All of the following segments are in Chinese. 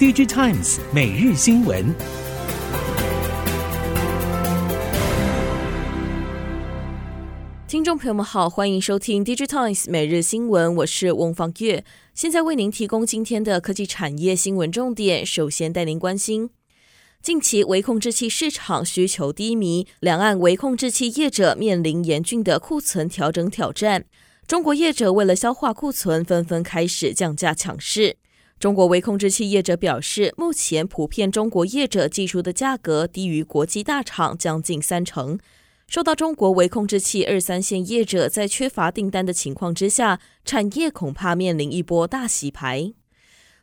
DigiTimes 每日新闻。听众朋友们好，欢迎收听 DigiTimes 每日新闻，我是翁方月，现在为您提供今天的科技产业新闻重点。首先带您关心，近期微控制器市场需求低迷，两岸微控制器业者面临严峻的库存调整挑战。中国业者为了消化库存，纷纷开始降价抢市。中国微控制器业者表示，目前普遍中国业者技术的价格低于国际大厂将近三成。受到中国微控制器二三线业者在缺乏订单的情况之下，产业恐怕面临一波大洗牌。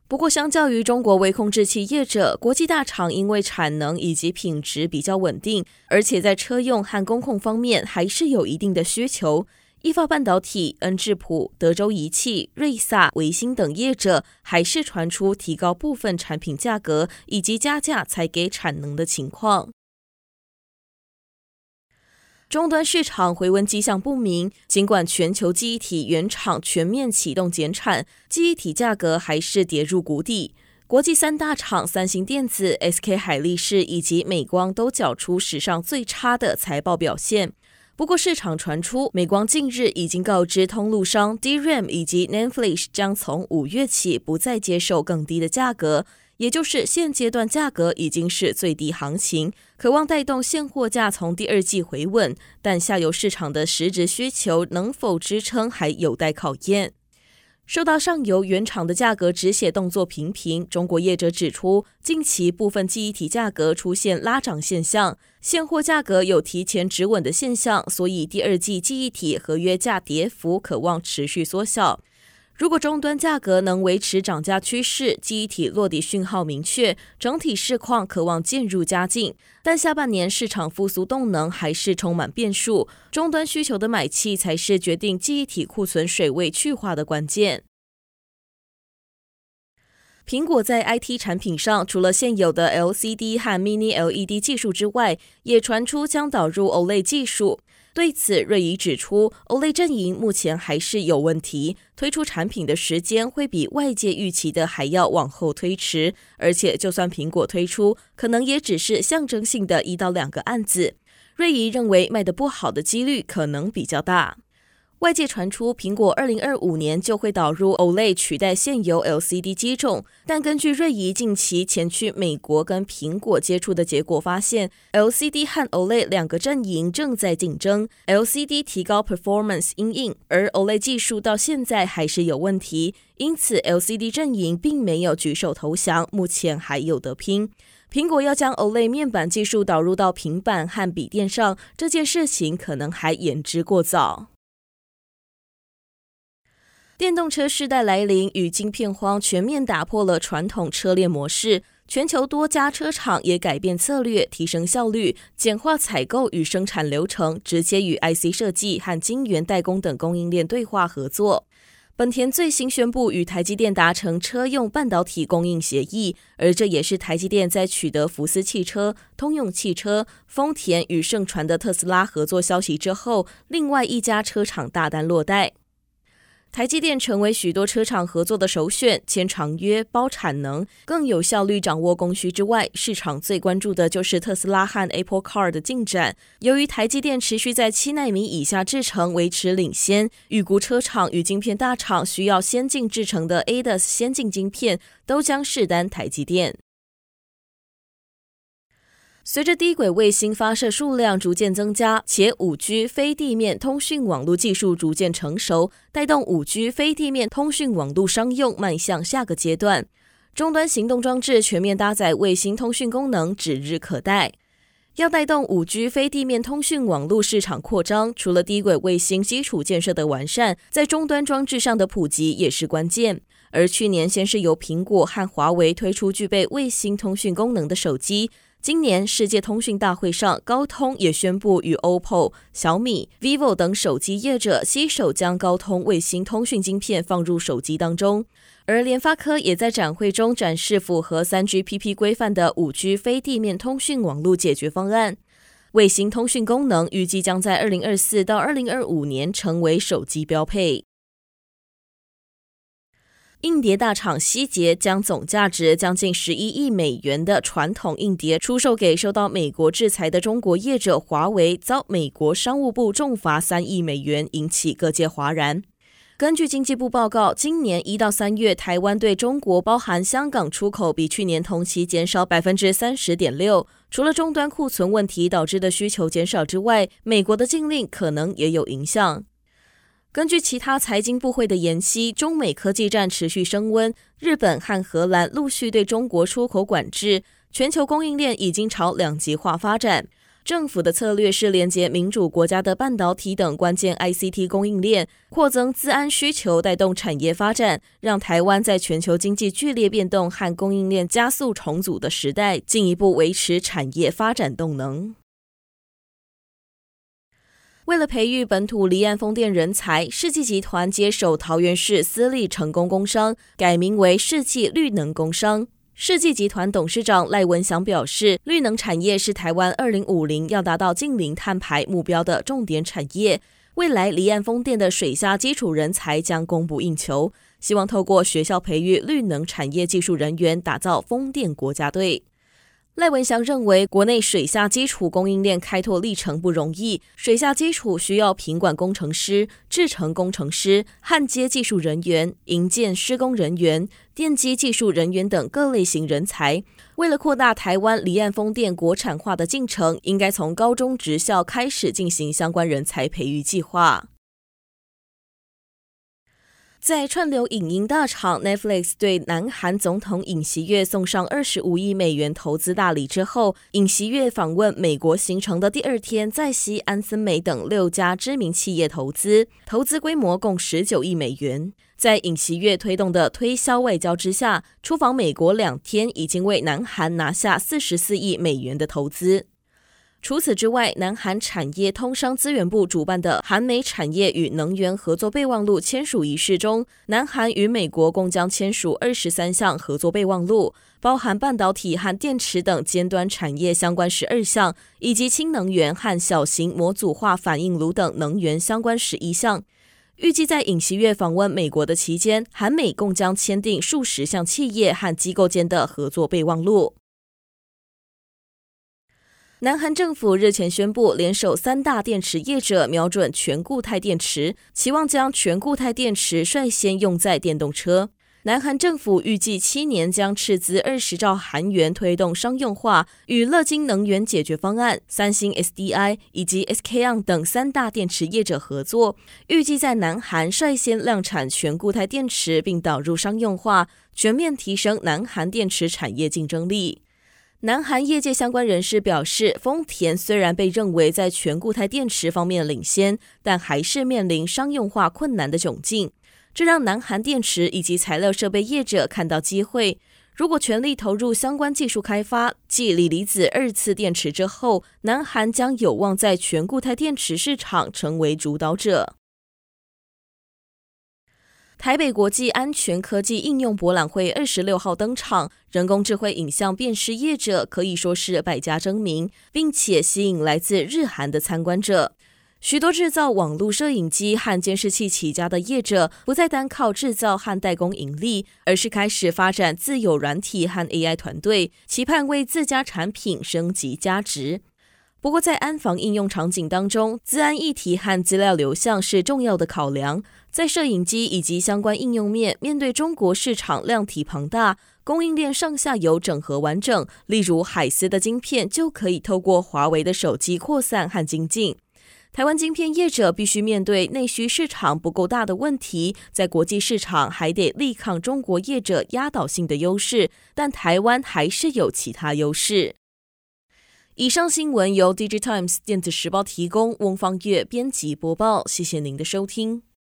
不过，相较于中国微控制器业者，国际大厂因为产能以及品质比较稳定，而且在车用和工控方面还是有一定的需求。意法半导体、恩智浦、德州仪器、瑞萨、维星等业者还是传出提高部分产品价格以及加价才给产能的情况。终端市场回温迹象不明，尽管全球记忆体原厂全面启动减产，记忆体价格还是跌入谷底。国际三大厂三星电子、SK 海力士以及美光都缴出史上最差的财报表现。不过，市场传出，美光近日已经告知通路商，DRAM 以及 NAND Flash 将从五月起不再接受更低的价格，也就是现阶段价格已经是最低行情，渴望带动现货价从第二季回稳，但下游市场的实质需求能否支撑，还有待考验。受到上游原厂的价格止血动作频频，中国业者指出，近期部分记忆体价格出现拉涨现象，现货价格有提前止稳的现象，所以第二季记忆体合约价跌幅可望持续缩小。如果终端价格能维持涨价趋势，记忆体落地讯号明确，整体市况可望渐入佳境。但下半年市场复苏动能还是充满变数，终端需求的买气才是决定记忆体库存水位去化的关键。苹果在 IT 产品上，除了现有的 LCD 和 Mini LED 技术之外，也传出将导入 OLED 技术。对此，瑞仪指出，Olay 阵营目前还是有问题，推出产品的时间会比外界预期的还要往后推迟，而且就算苹果推出，可能也只是象征性的一到两个案子。瑞仪认为卖得不好的几率可能比较大。外界传出，苹果二零二五年就会导入 OLED 取代现有 LCD 机种，但根据瑞仪近期前去美国跟苹果接触的结果发现，LCD 和 OLED 两个阵营正在竞争，LCD 提高 performance 因应，而 OLED 技术到现在还是有问题，因此 LCD 阵营并没有举手投降，目前还有得拼。苹果要将 OLED 面板技术导入到平板和笔电上，这件事情可能还言之过早。电动车时代来临与晶片荒全面打破了传统车链模式，全球多家车厂也改变策略，提升效率，简化采购与生产流程，直接与 IC 设计和晶圆代工等供应链对话合作。本田最新宣布与台积电达成车用半导体供应协议，而这也是台积电在取得福斯汽车、通用汽车、丰田与盛传的特斯拉合作消息之后，另外一家车厂大单落袋。台积电成为许多车厂合作的首选，签长约、包产能、更有效率掌握供需之外，市场最关注的就是特斯拉和 Apple Car 的进展。由于台积电持续在七纳米以下制程维持领先，预估车厂与晶片大厂需要先进制程的 ADAS 先进晶片，都将试单台积电。随着低轨卫星发射数量逐渐增加，且五 G 非地面通讯网络技术逐渐成熟，带动五 G 非地面通讯网络商用迈向下个阶段。终端行动装置全面搭载卫星通讯功能指日可待。要带动五 G 非地面通讯网络市场扩张，除了低轨卫星基础建设的完善，在终端装置上的普及也是关键。而去年，先是由苹果和华为推出具备卫星通讯功能的手机。今年世界通讯大会上，高通也宣布与 OPPO、小米、vivo 等手机业者携手将高通卫星通讯晶片放入手机当中。而联发科也在展会中展示符合 3GPP 规范的 5G 非地面通讯网络解决方案。卫星通讯功能预计将在2024到2025年成为手机标配。硬碟大厂希捷将总价值将近十一亿美元的传统硬碟出售给受到美国制裁的中国业者华为，遭美国商务部重罚三亿美元，引起各界哗然。根据经济部报告，今年一到三月，台湾对中国（包含香港）出口比去年同期减少百分之三十点六。除了终端库存问题导致的需求减少之外，美国的禁令可能也有影响。根据其他财经部会的研析，中美科技战持续升温，日本和荷兰陆续对中国出口管制，全球供应链已经朝两极化发展。政府的策略是连接民主国家的半导体等关键 ICT 供应链，扩增资安需求，带动产业发展，让台湾在全球经济剧烈变动和供应链加速重组的时代，进一步维持产业发展动能。为了培育本土离岸风电人才，世纪集团接手桃园市私立成功工商，改名为世纪绿能工商。世纪集团董事长赖文祥表示，绿能产业是台湾二零五零要达到净零碳排目标的重点产业。未来离岸风电的水下基础人才将供不应求，希望透过学校培育绿能产业技术人员，打造风电国家队。赖文祥认为，国内水下基础供应链开拓历程不容易，水下基础需要品管工程师、制程工程师、焊接技术人员、营建施工人员、电机技术人员等各类型人才。为了扩大台湾离岸风电国产化的进程，应该从高中职校开始进行相关人才培育计划。在串流影音大厂 Netflix 对南韩总统尹锡悦送上二十五亿美元投资大礼之后，尹锡悦访问美国行程的第二天，在西安森美等六家知名企业投资，投资规模共十九亿美元。在尹锡悦推动的推销外交之下，出访美国两天，已经为南韩拿下四十四亿美元的投资。除此之外，南韩产业通商资源部主办的韩美产业与能源合作备忘录签署仪式中，南韩与美国共将签署二十三项合作备忘录，包含半导体和电池等尖端产业相关十二项，以及氢能源和小型模组化反应炉等能源相关十一项。预计在尹锡悦访问美国的期间，韩美共将签订数十项企业和机构间的合作备忘录。南韩政府日前宣布，联手三大电池业者，瞄准全固态电池，期望将全固态电池率先用在电动车。南韩政府预计七年将斥资二十兆韩元推动商用化，与乐金能源解决方案、三星 SDI 以及 SK On 等三大电池业者合作，预计在南韩率先量产全固态电池，并导入商用化，全面提升南韩电池产业竞争力。南韩业界相关人士表示，丰田虽然被认为在全固态电池方面领先，但还是面临商用化困难的窘境。这让南韩电池以及材料设备业者看到机会。如果全力投入相关技术开发，继锂离子二次电池之后，南韩将有望在全固态电池市场成为主导者。台北国际安全科技应用博览会二十六号登场，人工智慧影像辨识业者可以说是百家争鸣，并且吸引来自日韩的参观者。许多制造网络摄影机和监视器起家的业者，不再单靠制造和代工盈利，而是开始发展自有软体和 AI 团队，期盼为自家产品升级价值。不过，在安防应用场景当中，资安议题和资料流向是重要的考量。在摄影机以及相关应用面，面对中国市场量体庞大，供应链上下游整合完整，例如海思的晶片就可以透过华为的手机扩散和精进。台湾晶片业者必须面对内需市场不够大的问题，在国际市场还得力抗中国业者压倒性的优势，但台湾还是有其他优势。以上新闻由《Digitimes 电子时报》提供，翁方月编辑播报。谢谢您的收听。